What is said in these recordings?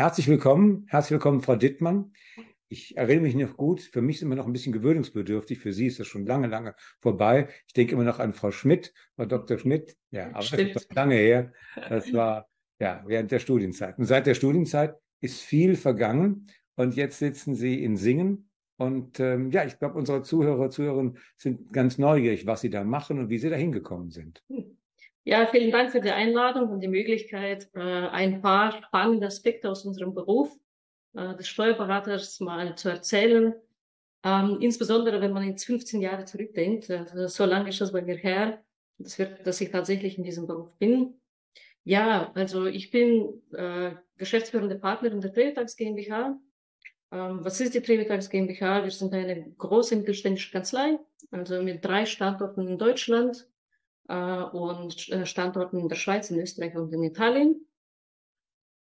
Herzlich willkommen, herzlich willkommen, Frau Dittmann. Ich erinnere mich noch gut, für mich sind wir noch ein bisschen gewöhnungsbedürftig, für Sie ist das schon lange, lange vorbei. Ich denke immer noch an Frau Schmidt, Frau Dr. Schmidt, ja, aber Stimmt. das ist lange her. Das war ja während der Studienzeit. Und seit der Studienzeit ist viel vergangen und jetzt sitzen Sie in Singen. Und ähm, ja, ich glaube, unsere Zuhörer, Zuhörerinnen sind ganz neugierig, was Sie da machen und wie Sie da hingekommen sind. Hm. Ja, vielen Dank für die Einladung und die Möglichkeit, äh, ein paar spannende Aspekte aus unserem Beruf äh, des Steuerberaters mal zu erzählen. Ähm, insbesondere wenn man jetzt 15 Jahre zurückdenkt, also so lange ist das bei mir her, dass ich tatsächlich in diesem Beruf bin. Ja, also ich bin äh, geschäftsführende Partnerin der Trevitags GmbH. Ähm, was ist die Trevitags GmbH? Wir sind eine große mittelständische Kanzlei, also mit drei Standorten in Deutschland äh, und äh, Standorten in der Schweiz, in Österreich und in Italien.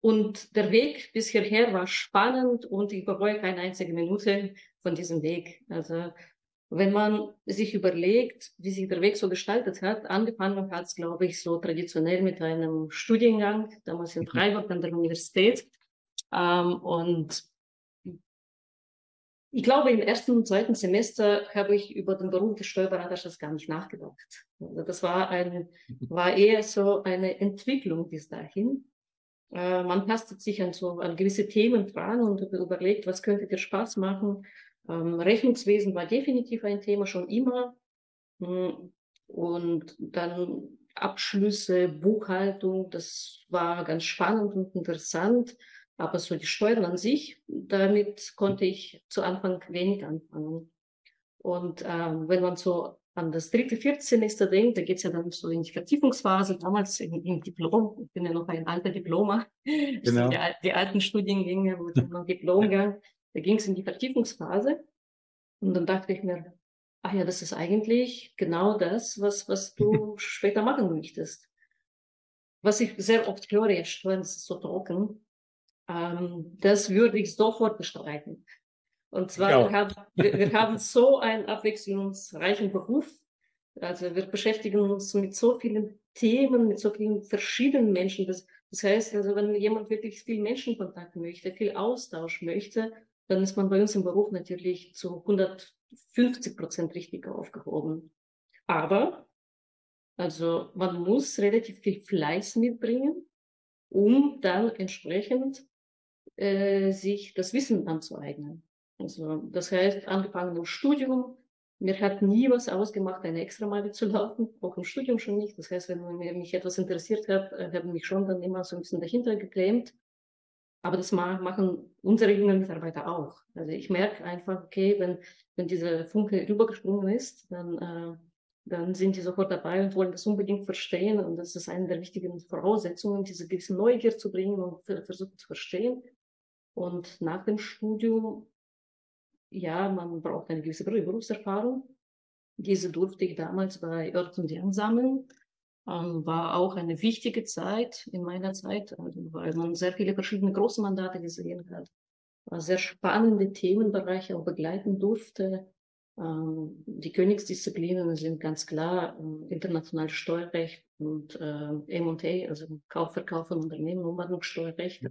Und der Weg bis hierher war spannend und ich bereue keine einzige Minute von diesem Weg. Also wenn man sich überlegt, wie sich der Weg so gestaltet hat, angefangen hat es, glaube ich, so traditionell mit einem Studiengang, damals in mhm. Freiburg an der Universität. Ähm, und ich glaube, im ersten und zweiten Semester habe ich über den Beruf des Steuerberaters gar nicht nachgedacht. Also das war, ein, war eher so eine Entwicklung bis dahin. Äh, man tastet sich an so an gewisse Themen dran und überlegt, was könnte dir Spaß machen. Ähm, Rechnungswesen war definitiv ein Thema schon immer. Hm, und dann Abschlüsse, Buchhaltung, das war ganz spannend und interessant. Aber so die Steuern an sich, damit konnte ich zu Anfang wenig anfangen. Und ähm, wenn man so an das dritte, vierte Semester denkt, da geht's ja dann so in die Vertiefungsphase, damals im, im Diplom, ich bin ja noch ein alter Diploma, genau. die, die, alten Studiengänge, wo dann noch Diplomgang, da ging's in die Vertiefungsphase. Und dann dachte ich mir, ach ja, das ist eigentlich genau das, was, was du später machen möchtest. Was ich sehr oft höre, ja, Steuern, ist so trocken. Ähm, das würde ich sofort bestreiten. Und zwar, ja. wir, haben, wir, wir haben so einen abwechslungsreichen Beruf. Also wir beschäftigen uns mit so vielen Themen, mit so vielen verschiedenen Menschen. Das, das heißt, also wenn jemand wirklich viel Menschenkontakt möchte, viel Austausch möchte, dann ist man bei uns im Beruf natürlich zu 150 Prozent richtig aufgehoben. Aber, also man muss relativ viel Fleiß mitbringen, um dann entsprechend äh, sich das Wissen anzueignen. Also das heißt, angefangen im Studium, mir hat nie was ausgemacht, eine Extrameile zu laufen, auch im Studium schon nicht. Das heißt, wenn mich etwas interessiert hat, äh, habe ich mich schon dann immer so ein bisschen dahinter geklemmt. Aber das machen unsere jungen Mitarbeiter auch. Also ich merke einfach, okay, wenn, wenn diese Funke rübergesprungen ist, dann, äh, dann sind die sofort dabei und wollen das unbedingt verstehen. Und das ist eine der wichtigen Voraussetzungen, diese gewisse Neugier zu bringen und versuchen zu verstehen. Und nach dem Studium ja, man braucht eine gewisse Berufserfahrung. Diese durfte ich damals bei Ört und Young sammeln. Ähm, war auch eine wichtige Zeit in meiner Zeit, also, weil man sehr viele verschiedene große Mandate gesehen hat. War sehr spannende Themenbereiche auch begleiten durfte. Ähm, die Königsdisziplinen sind ganz klar äh, internationales Steuerrecht und äh, M&A, also Kauf, Verkauf von Unternehmen, Umwandlungssteuerrecht.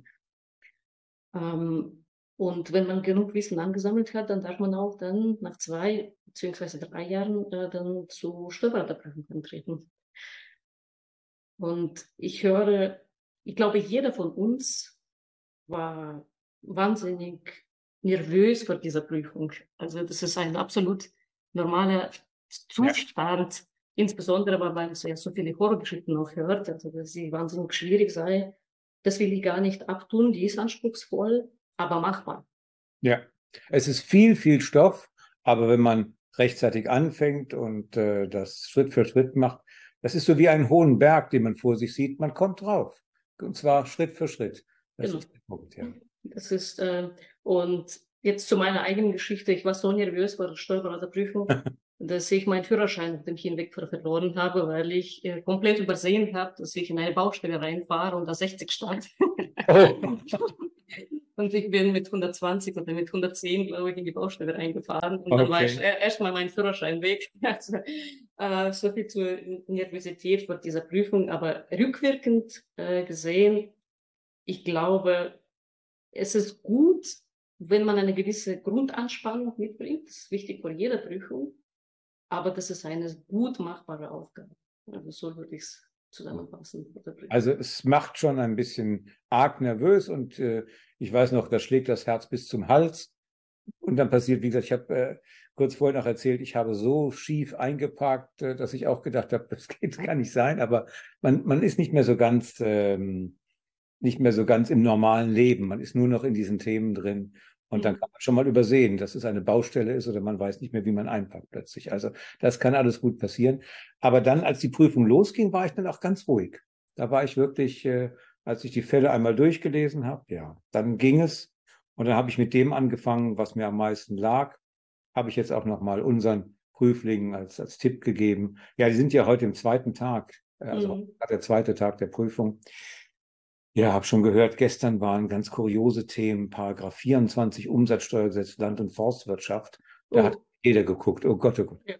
Ähm, und wenn man genug Wissen angesammelt hat, dann darf man auch dann nach zwei beziehungsweise drei Jahren äh, dann zu Steuerberaterprüfung antreten. Und ich höre, ich glaube, jeder von uns war wahnsinnig nervös vor dieser Prüfung. Also das ist ein absolut normaler Zustand, ja. insbesondere weil man so, viele Horrorgeschichten noch hört, also dass sie wahnsinnig schwierig sei. Das will ich gar nicht abtun, die ist anspruchsvoll aber machbar. Ja, es ist viel, viel Stoff, aber wenn man rechtzeitig anfängt und äh, das Schritt für Schritt macht, das ist so wie einen hohen Berg, den man vor sich sieht, man kommt drauf. Und zwar Schritt für Schritt. Das genau. ist der Punkt, ja. Das ist, äh, und jetzt zu meiner eigenen Geschichte. Ich war so nervös vor der Steuerberaterprüfung, dass ich meinen Führerschein auf dem Hinweg verloren habe, weil ich äh, komplett übersehen habe, dass ich in eine Baustelle reinfahre und da 60 stand. Oh. Und ich bin mit 120 oder mit 110, glaube ich, in die Baustelle reingefahren. Und okay. dann war ich erstmal mein Führerschein weg. Also, äh, so viel zur Nervosität vor dieser Prüfung. Aber rückwirkend äh, gesehen, ich glaube, es ist gut, wenn man eine gewisse Grundanspannung mitbringt. Das ist wichtig vor jeder Prüfung. Aber das ist eine gut machbare Aufgabe. Also so würde ich es zusammenfassen. Also es macht schon ein bisschen arg nervös und äh, ich weiß noch, da schlägt das Herz bis zum Hals. Und dann passiert, wie gesagt, ich habe äh, kurz vorher noch erzählt, ich habe so schief eingeparkt, äh, dass ich auch gedacht habe, das geht, kann nicht sein. Aber man, man ist nicht mehr so ganz, ähm, nicht mehr so ganz im normalen Leben. Man ist nur noch in diesen Themen drin. Und dann mhm. kann man schon mal übersehen, dass es eine Baustelle ist oder man weiß nicht mehr, wie man einpackt plötzlich. Also das kann alles gut passieren. Aber dann, als die Prüfung losging, war ich dann auch ganz ruhig. Da war ich wirklich, äh, als ich die Fälle einmal durchgelesen habe, ja, dann ging es. Und dann habe ich mit dem angefangen, was mir am meisten lag. Habe ich jetzt auch nochmal unseren Prüflingen als, als Tipp gegeben. Ja, die sind ja heute im zweiten Tag, äh, also mhm. der zweite Tag der Prüfung. Ja, habe schon gehört, gestern waren ganz kuriose Themen, Paragraph 24 Umsatzsteuergesetz Land- und Forstwirtschaft. Da oh. hat jeder geguckt, oh Gott, oh Gott. Ja.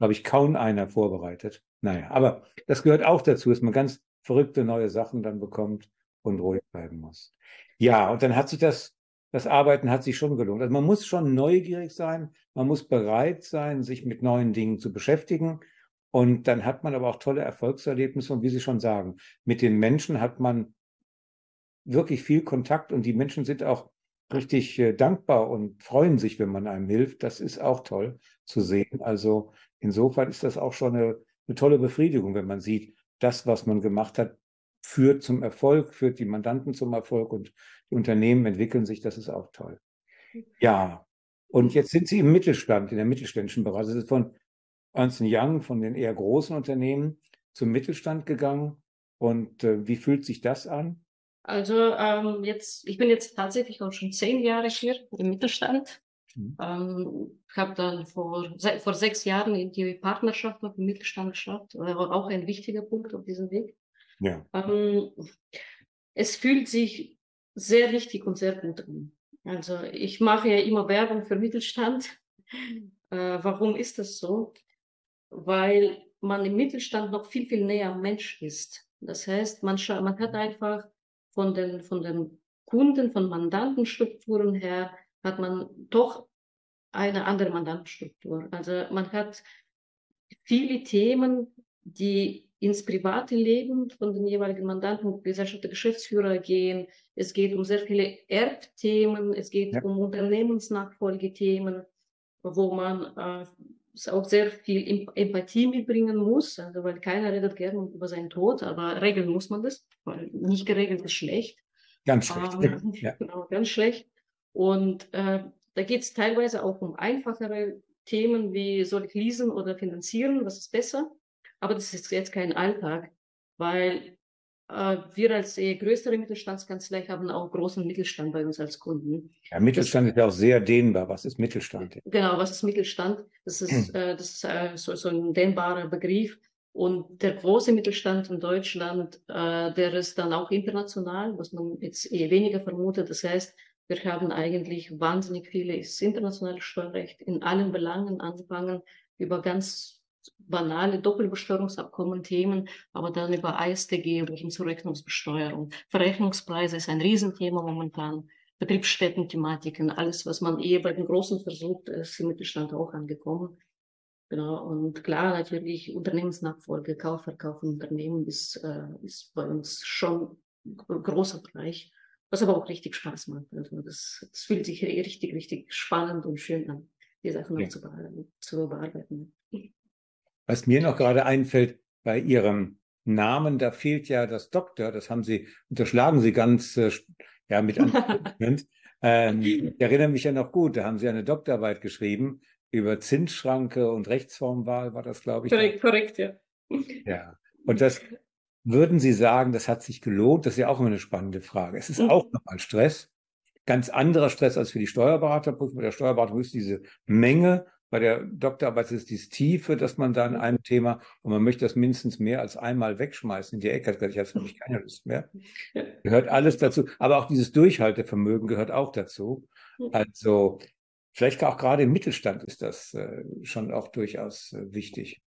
Habe ich kaum einer vorbereitet. Naja, aber das gehört auch dazu, dass man ganz verrückte neue Sachen dann bekommt und ruhig bleiben muss. Ja, und dann hat sich das, das Arbeiten hat sich schon gelohnt. Also man muss schon neugierig sein, man muss bereit sein, sich mit neuen Dingen zu beschäftigen. Und dann hat man aber auch tolle Erfolgserlebnisse. Und wie Sie schon sagen, mit den Menschen hat man wirklich viel Kontakt und die Menschen sind auch richtig äh, dankbar und freuen sich, wenn man einem hilft. Das ist auch toll zu sehen. Also insofern ist das auch schon eine, eine tolle Befriedigung, wenn man sieht, das, was man gemacht hat, führt zum Erfolg, führt die Mandanten zum Erfolg und die Unternehmen entwickeln sich. Das ist auch toll. Ja, und jetzt sind Sie im Mittelstand, in der mittelständischen Bereich. Sie sind von Ernst Young, von den eher großen Unternehmen zum Mittelstand gegangen. Und äh, wie fühlt sich das an? Also ähm, jetzt, ich bin jetzt tatsächlich auch schon zehn Jahre hier im Mittelstand. Mhm. Ähm, habe dann vor, se vor sechs Jahren in die Partnerschaft mit dem Mittelstand geschafft. War auch ein wichtiger Punkt auf diesem Weg. Ja. Ähm, es fühlt sich sehr richtig und sehr gut an. Also ich mache ja immer Werbung für Mittelstand. Äh, warum ist das so? Weil man im Mittelstand noch viel, viel näher am Mensch ist. Das heißt, man, man hat einfach von den, von den Kunden, von Mandantenstrukturen her, hat man doch eine andere Mandantenstruktur. Also man hat viele Themen, die ins private Leben von den jeweiligen Mandanten, Gesellschaft der Geschäftsführer gehen. Es geht um sehr viele Erbthemen, es geht ja. um Unternehmensnachfolgethemen, wo man äh, auch sehr viel Empathie mitbringen muss, also weil keiner redet gerne über seinen Tod, aber regeln muss man das, weil nicht geregelt ist schlecht. Ganz schlecht. Ähm, ja. Genau, ganz schlecht. Und äh, da geht es teilweise auch um einfachere Themen wie soll ich leasen oder finanzieren, was ist besser. Aber das ist jetzt kein Alltag, weil wir als eh größere Mittelstandskanzlei haben auch großen Mittelstand bei uns als Kunden. Ja, Mittelstand das, ist ja auch sehr dehnbar. Was ist Mittelstand? Genau, was ist Mittelstand? Das ist, hm. äh, das ist äh, so, so ein dehnbarer Begriff. Und der große Mittelstand in Deutschland, äh, der ist dann auch international, was man jetzt eher weniger vermutet. Das heißt, wir haben eigentlich wahnsinnig vieles internationales Steuerrecht in allen Belangen angefangen, über ganz banale Doppelbesteuerungsabkommen Themen, aber dann über ISTG oder hin zur Rechnungsbesteuerung. Verrechnungspreise ist ein Riesenthema momentan. Betriebsstätten-Thematiken, alles, was man eher bei den Großen versucht, ist im Mittelstand auch angekommen. Genau, und klar, natürlich Unternehmensnachfolge, Kaufverkauf von Unternehmen ist, äh, ist bei uns schon ein großer Bereich, was aber auch richtig Spaß macht. Also das, das fühlt sich richtig, richtig spannend und schön an, die Sachen ja. zu, bearbeiten, zu bearbeiten. Was mir noch gerade einfällt, bei Ihrem Namen, da fehlt ja das Doktor, das haben Sie, unterschlagen Sie ganz äh, ja, mit ähm, Ich erinnere mich ja noch gut, da haben Sie eine Doktorarbeit geschrieben über Zinsschranke und Rechtsformwahl, war das, glaube ich. Korrekt, korrekt, ja. Ja, und das würden Sie sagen, das hat sich gelohnt? Das ist ja auch immer eine spannende Frage. Es ist mhm. auch nochmal Stress, ganz anderer Stress als für die Steuerberaterprüfung. Bei der Steuerberatung ist diese Menge bei der Doktorarbeit ist die Tiefe, dass man da in einem Thema und man möchte das mindestens mehr als einmal wegschmeißen in die Ecke. Ich habe wirklich keine Lust mehr. Gehört alles dazu. Aber auch dieses Durchhaltevermögen gehört auch dazu. Also vielleicht auch gerade im Mittelstand ist das äh, schon auch durchaus äh, wichtig.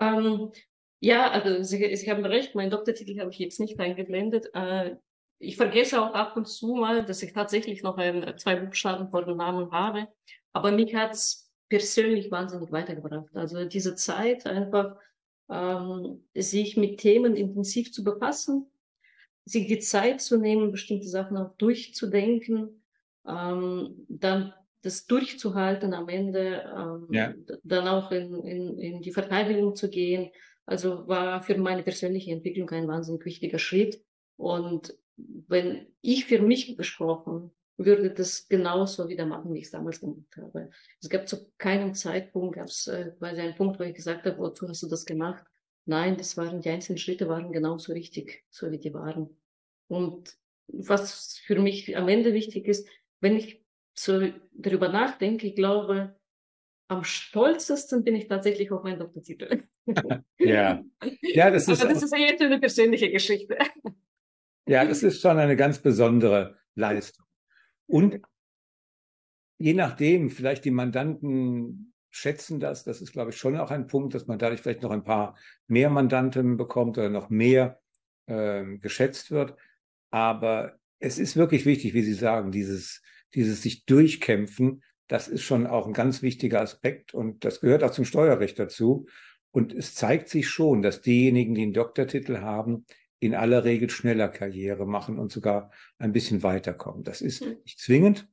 Ähm, ja, also Sie, Sie haben recht, meinen Doktortitel habe ich jetzt nicht eingeblendet. Äh, ich vergesse auch ab und zu mal, dass ich tatsächlich noch ein, zwei Buchstaben vor dem Namen habe. Aber mich hat's persönlich wahnsinnig weitergebracht. Also diese Zeit einfach, ähm, sich mit Themen intensiv zu befassen, sich die Zeit zu nehmen, bestimmte Sachen auch durchzudenken, ähm, dann das durchzuhalten am Ende, ähm, ja. dann auch in, in, in die Verteidigung zu gehen. Also war für meine persönliche Entwicklung ein wahnsinnig wichtiger Schritt. Und wenn ich für mich gesprochen würde das genauso wieder machen, wie ich es damals gemacht habe. Es gab zu keinem Zeitpunkt, gab es äh, quasi einen Punkt, wo ich gesagt habe, wozu hast du das gemacht? Nein, das waren die einzelnen Schritte waren genauso richtig, so wie die waren. Und was für mich am Ende wichtig ist, wenn ich so darüber nachdenke, ich glaube, am stolzesten bin ich tatsächlich auf meinen Doktortitel. ja. ja, das ist. Aber das ist ja jetzt eine persönliche Geschichte. Ja, das ist schon eine ganz besondere Leistung. Und je nachdem, vielleicht die Mandanten schätzen das, das ist, glaube ich, schon auch ein Punkt, dass man dadurch vielleicht noch ein paar mehr Mandanten bekommt oder noch mehr äh, geschätzt wird. Aber es ist wirklich wichtig, wie Sie sagen, dieses, dieses sich durchkämpfen, das ist schon auch ein ganz wichtiger Aspekt und das gehört auch zum Steuerrecht dazu. Und es zeigt sich schon, dass diejenigen, die einen Doktortitel haben, in aller Regel schneller Karriere machen und sogar ein bisschen weiterkommen. Das ist hm. nicht zwingend.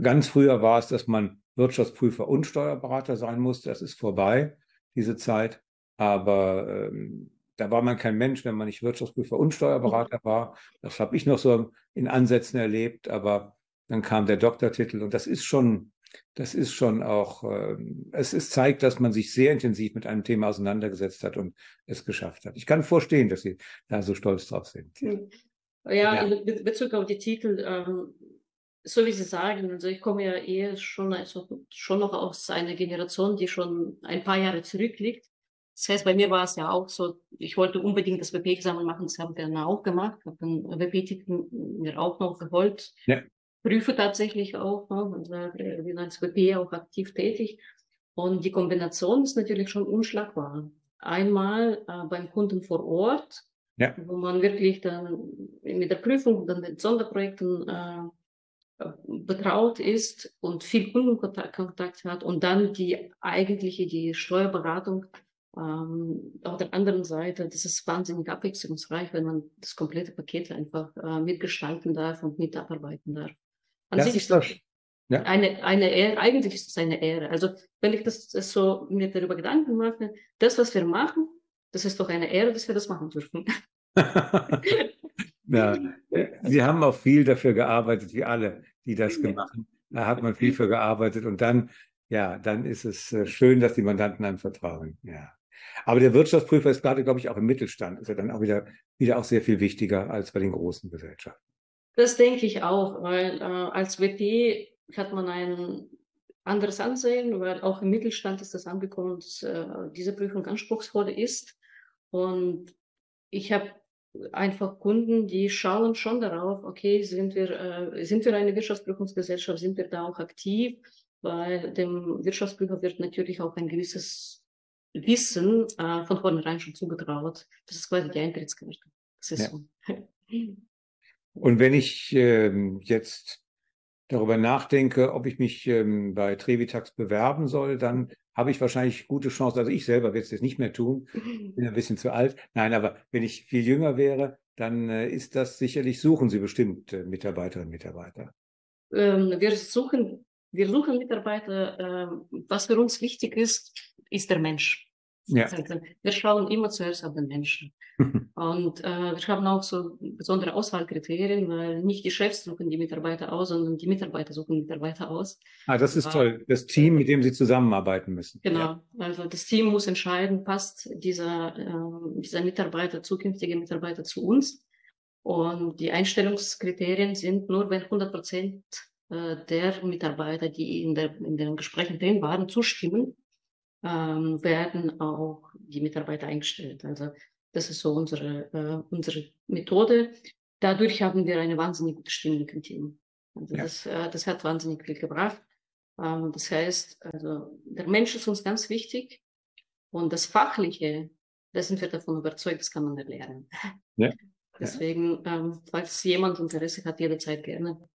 Ganz früher war es, dass man Wirtschaftsprüfer und Steuerberater sein musste. Das ist vorbei, diese Zeit. Aber ähm, da war man kein Mensch, wenn man nicht Wirtschaftsprüfer und Steuerberater hm. war. Das habe ich noch so in Ansätzen erlebt. Aber dann kam der Doktortitel und das ist schon das ist schon auch, äh, es ist, zeigt, dass man sich sehr intensiv mit einem Thema auseinandergesetzt hat und es geschafft hat. Ich kann verstehen, dass Sie da so stolz drauf sind. Ja, ja, ja. in Bezug auf die Titel, ähm, so wie Sie sagen, also ich komme ja eher schon, also schon noch aus einer Generation, die schon ein paar Jahre zurückliegt. Das heißt, bei mir war es ja auch so, ich wollte unbedingt das WP-Examen machen, das habe ich dann auch gemacht, habe den WP-Titel mir auch noch geholt. Ja prüfe tatsächlich auch ne, und bin als WP auch aktiv tätig. Und die Kombination ist natürlich schon unschlagbar. Einmal äh, beim Kunden vor Ort, ja. wo man wirklich dann mit der Prüfung dann mit Sonderprojekten äh, betraut ist und viel Kundenkontakt hat und dann die eigentliche, die Steuerberatung ähm, auf der anderen Seite, das ist wahnsinnig abwechslungsreich, wenn man das komplette Paket einfach äh, mitgestalten darf und mitarbeiten darf. An das sich ist das ja. eine, eine Ehre, eigentlich ist es eine Ehre. Also wenn ich das, das so mir darüber Gedanken mache, das, was wir machen, das ist doch eine Ehre, dass wir das machen dürfen. ja, Sie haben auch viel dafür gearbeitet, wie alle, die das gemacht haben. Da hat man viel für gearbeitet und dann, ja, dann ist es äh, schön, dass die Mandanten einem vertrauen. Ja. Aber der Wirtschaftsprüfer ist gerade, glaube ich, auch im Mittelstand, ist er dann auch wieder, wieder auch sehr viel wichtiger als bei den großen Gesellschaften. Das denke ich auch, weil äh, als WP hat man ein anderes Ansehen, weil auch im Mittelstand ist das angekommen, dass äh, diese Prüfung anspruchsvoll ist. Und ich habe einfach Kunden, die schauen schon darauf, okay, sind wir, äh, sind wir eine Wirtschaftsprüfungsgesellschaft, sind wir da auch aktiv, weil dem Wirtschaftsprüfer wird natürlich auch ein gewisses Wissen äh, von vornherein schon zugetraut. Das ist quasi die Eintrittskarte. Das ist ja. so. Und wenn ich ähm, jetzt darüber nachdenke, ob ich mich ähm, bei Trevitax bewerben soll, dann habe ich wahrscheinlich gute Chancen. Also ich selber werde es jetzt nicht mehr tun, bin ein bisschen zu alt. Nein, aber wenn ich viel jünger wäre, dann äh, ist das sicherlich, suchen Sie bestimmt äh, Mitarbeiterinnen und Mitarbeiter. Ähm, wir suchen, wir suchen Mitarbeiter. Äh, was für uns wichtig ist, ist der Mensch. Ja. Wir schauen immer zuerst auf den Menschen. Und äh, wir haben auch so besondere Auswahlkriterien, weil nicht die Chefs suchen die Mitarbeiter aus, sondern die Mitarbeiter suchen Mitarbeiter aus. Ah, das ist äh, toll. Das Team, mit dem sie zusammenarbeiten müssen. Genau. Ja. Also das Team muss entscheiden, passt dieser, äh, dieser Mitarbeiter, zukünftige Mitarbeiter zu uns. Und die Einstellungskriterien sind nur, wenn 100 Prozent äh, der Mitarbeiter, die in, der, in den Gesprächen drin waren, zustimmen ähm, werden auch die Mitarbeiter eingestellt. Also das ist so unsere, äh, unsere Methode. Dadurch haben wir eine wahnsinnig gute Stimmung im Team. Also ja. das, äh, das hat wahnsinnig viel gebracht. Ähm, das heißt, also der Mensch ist uns ganz wichtig und das Fachliche, da sind wir davon überzeugt, das kann man erlernen. Ja. Deswegen, ähm, falls jemand Interesse hat, jederzeit gerne.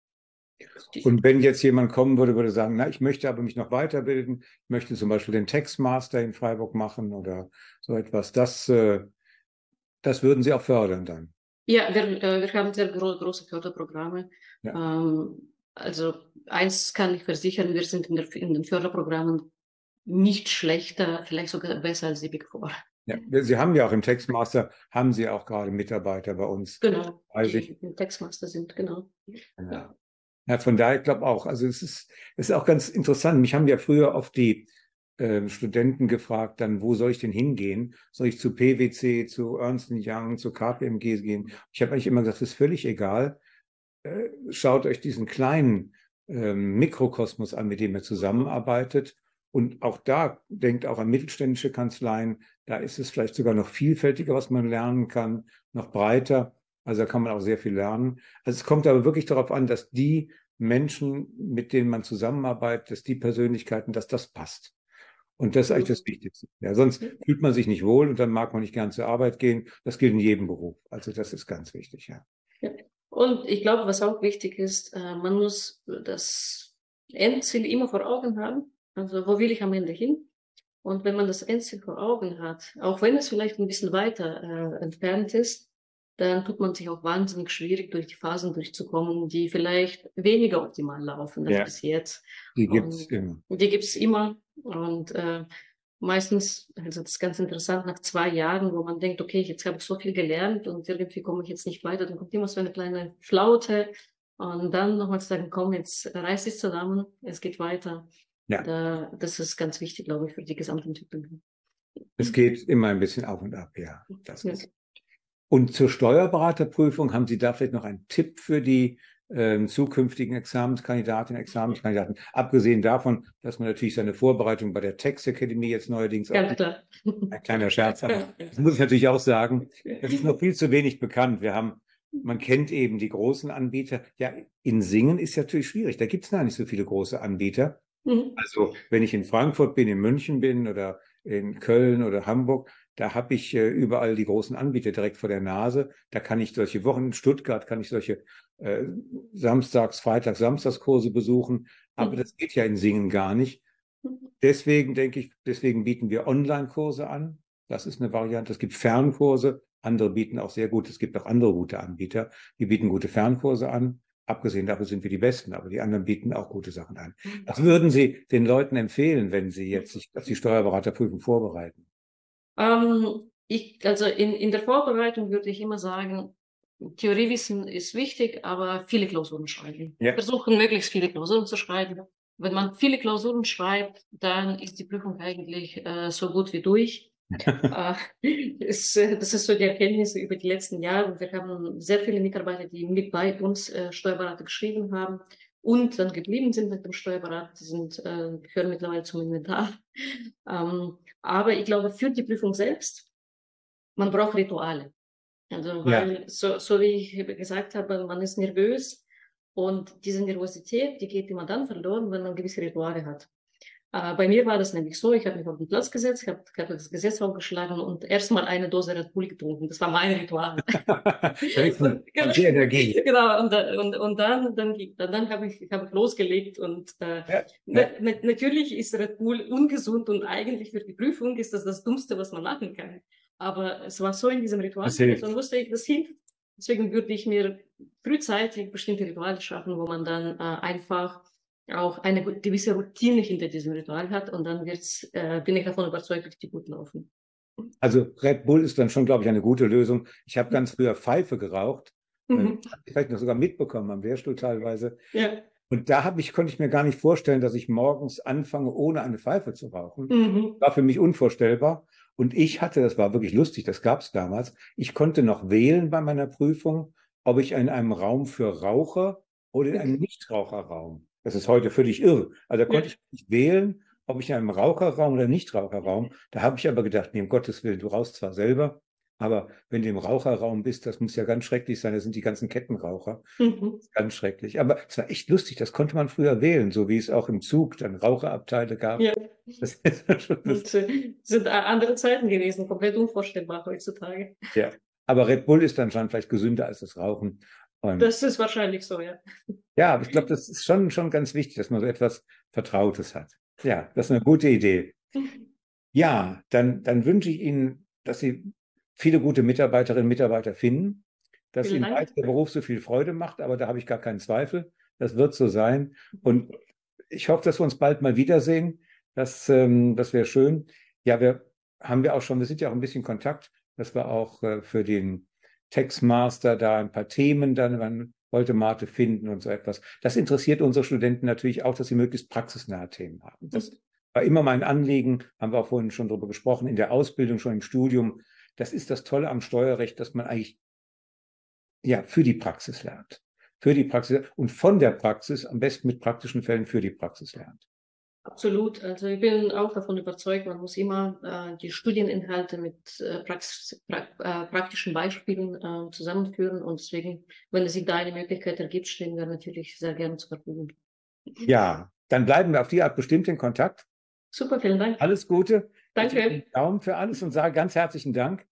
Und wenn jetzt jemand kommen würde, würde sagen, na, ich möchte aber mich noch weiterbilden, ich möchte zum Beispiel den Textmaster in Freiburg machen oder so etwas, das, äh, das würden Sie auch fördern dann. Ja, wir, äh, wir haben sehr gro große Förderprogramme. Ja. Ähm, also eins kann ich versichern, wir sind in, der, in, den Förderprogrammen nicht schlechter, vielleicht sogar besser als die Big Four. Ja, Sie haben ja auch im Textmaster, haben Sie auch gerade Mitarbeiter bei uns. Genau, die im Textmaster sind, genau. Ja. Ja, von daher, ich glaube auch, also es ist, es ist auch ganz interessant. Mich haben ja früher oft die äh, Studenten gefragt, dann, wo soll ich denn hingehen? Soll ich zu PwC, zu Ernst Young, zu KPMG gehen? Ich habe eigentlich immer gesagt, das ist völlig egal. Äh, schaut euch diesen kleinen äh, Mikrokosmos an, mit dem ihr zusammenarbeitet. Und auch da denkt auch an mittelständische Kanzleien. Da ist es vielleicht sogar noch vielfältiger, was man lernen kann, noch breiter. Also da kann man auch sehr viel lernen. Also es kommt aber wirklich darauf an, dass die Menschen, mit denen man zusammenarbeitet, dass die Persönlichkeiten, dass das passt. Und das ist eigentlich das Wichtigste. Ja, sonst fühlt man sich nicht wohl und dann mag man nicht gern zur Arbeit gehen. Das gilt in jedem Beruf. Also das ist ganz wichtig, ja. ja. Und ich glaube, was auch wichtig ist, äh, man muss das Endziel immer vor Augen haben. Also wo will ich am Ende hin? Und wenn man das Endziel vor Augen hat, auch wenn es vielleicht ein bisschen weiter äh, entfernt ist, dann tut man sich auch wahnsinnig schwierig, durch die Phasen durchzukommen, die vielleicht weniger optimal laufen als ja. bis jetzt. Die gibt's immer. Die gibt's immer. Und äh, meistens, also das ist ganz interessant, nach zwei Jahren, wo man denkt, okay, jetzt habe ich so viel gelernt und irgendwie komme ich jetzt nicht weiter, dann kommt immer so eine kleine Flaute. Und dann nochmal zu sagen, komm, jetzt reiß dich zusammen, es geht weiter. Ja. Da, das ist ganz wichtig, glaube ich, für die Gesamtentwicklung. Es geht immer ein bisschen auf und ab, ja. Das ja. Und zur Steuerberaterprüfung haben Sie da vielleicht noch einen Tipp für die äh, zukünftigen Examenskandidatinnen, Examenskandidaten, abgesehen davon, dass man natürlich seine Vorbereitung bei der Text Academy jetzt neuerdings Ganz klar. ein kleiner Scherz hat. Das muss ich natürlich auch sagen. Das ist noch viel zu wenig bekannt. Wir haben, man kennt eben die großen Anbieter. Ja, in Singen ist natürlich schwierig. Da gibt es gar nicht so viele große Anbieter. Mhm. Also wenn ich in Frankfurt bin, in München bin oder in Köln oder Hamburg, da habe ich äh, überall die großen Anbieter direkt vor der Nase. Da kann ich solche Wochen, in Stuttgart kann ich solche äh, Samstags-, Freitags-, Samstagskurse besuchen. Aber mhm. das geht ja in Singen gar nicht. Deswegen denke ich, deswegen bieten wir Online-Kurse an. Das ist eine Variante. Es gibt Fernkurse. Andere bieten auch sehr gut. Es gibt auch andere gute Anbieter. Die bieten gute Fernkurse an. Abgesehen davon sind wir die Besten, aber die anderen bieten auch gute Sachen an. Mhm. Was würden Sie den Leuten empfehlen, wenn sie jetzt sich auf die Steuerberaterprüfung vorbereiten? Ähm, ich, also in, in der Vorbereitung würde ich immer sagen, Theoriewissen ist wichtig, aber viele Klausuren schreiben. Ja. Versuchen möglichst viele Klausuren zu schreiben. Wenn man viele Klausuren schreibt, dann ist die Prüfung eigentlich äh, so gut wie durch. äh, ist, das ist so die Erkenntnis über die letzten Jahre. Wir haben sehr viele Mitarbeiter, die mit bei uns äh, Steuerberater geschrieben haben und dann geblieben sind mit dem Steuerberater, die sind, äh, gehören mittlerweile zum Inventar. Ähm, aber ich glaube, für die Prüfung selbst, man braucht Rituale. Also, weil, ja. so, so wie ich gesagt habe, man ist nervös und diese Nervosität, die geht immer dann verloren, wenn man gewisse Rituale hat. Äh, bei mir war das nämlich so, ich habe mich auf den Platz gesetzt, ich habe hab das Gesetz aufgeschlagen und erstmal eine Dose Red Bull getrunken. Das war mein Ritual. und, genau, Energie. Genau, und, und, und dann, dann, dann, dann habe ich, hab ich losgelegt und äh, ja, ja. Na, natürlich ist Red Bull ungesund und eigentlich für die Prüfung ist das das Dummste, was man machen kann. Aber es war so in diesem Ritual, dann wusste ich, das hilft. Deswegen würde ich mir frühzeitig bestimmte Rituale schaffen, wo man dann äh, einfach auch eine gewisse Routine hinter diesem Ritual hat und dann wird's, äh, bin ich davon überzeugt, dass die gut laufen. Also Red Bull ist dann schon, glaube ich, eine gute Lösung. Ich habe ganz früher Pfeife geraucht. Mhm. Vielleicht noch sogar mitbekommen am Lehrstuhl teilweise. Ja. Und da habe ich, konnte ich mir gar nicht vorstellen, dass ich morgens anfange, ohne eine Pfeife zu rauchen. Mhm. War für mich unvorstellbar. Und ich hatte, das war wirklich lustig, das gab es damals, ich konnte noch wählen bei meiner Prüfung, ob ich in einem Raum für Raucher oder in einem Nichtraucherraum. Das ist heute völlig irre. Also da konnte ja. ich nicht wählen, ob ich in einem Raucherraum oder Nichtraucherraum. Da habe ich aber gedacht, nee, um Gottes Willen, du rauchst zwar selber, aber wenn du im Raucherraum bist, das muss ja ganz schrecklich sein. Das sind die ganzen Kettenraucher. Mhm. Ganz schrecklich. Aber es war echt lustig. Das konnte man früher wählen, so wie es auch im Zug dann Raucherabteile gab. Ja. Das, das sind andere Zeiten gewesen, komplett unvorstellbar heutzutage. Ja. Aber Red Bull ist dann schon vielleicht gesünder als das Rauchen. Und das ist wahrscheinlich so, ja. Ja, aber ich glaube, das ist schon, schon ganz wichtig, dass man so etwas Vertrautes hat. Ja, das ist eine gute Idee. Ja, dann, dann wünsche ich Ihnen, dass Sie viele gute Mitarbeiterinnen und Mitarbeiter finden, dass Vielen Ihnen der Beruf so viel Freude macht, aber da habe ich gar keinen Zweifel. Das wird so sein. Und ich hoffe, dass wir uns bald mal wiedersehen. Das, ähm, das wäre schön. Ja, wir haben wir auch schon, wir sind ja auch ein bisschen Kontakt, dass wir auch äh, für den Textmaster da ein paar Themen dann an Voldemarte finden und so etwas. Das interessiert unsere Studenten natürlich auch, dass sie möglichst praxisnahe Themen haben. Das mhm. war immer mein Anliegen, haben wir auch vorhin schon darüber gesprochen, in der Ausbildung, schon im Studium. Das ist das Tolle am Steuerrecht, dass man eigentlich ja für die Praxis lernt. Für die Praxis und von der Praxis, am besten mit praktischen Fällen für die Praxis lernt. Absolut. Also ich bin auch davon überzeugt, man muss immer äh, die Studieninhalte mit äh, Praxis, pra äh, praktischen Beispielen äh, zusammenführen. Und deswegen, wenn es sich da eine Möglichkeit ergibt, stehen wir natürlich sehr gerne zur Verfügung. Ja, dann bleiben wir auf die Art bestimmt in Kontakt. Super, vielen Dank. Alles Gute. Danke. Daumen für alles und sage ganz herzlichen Dank.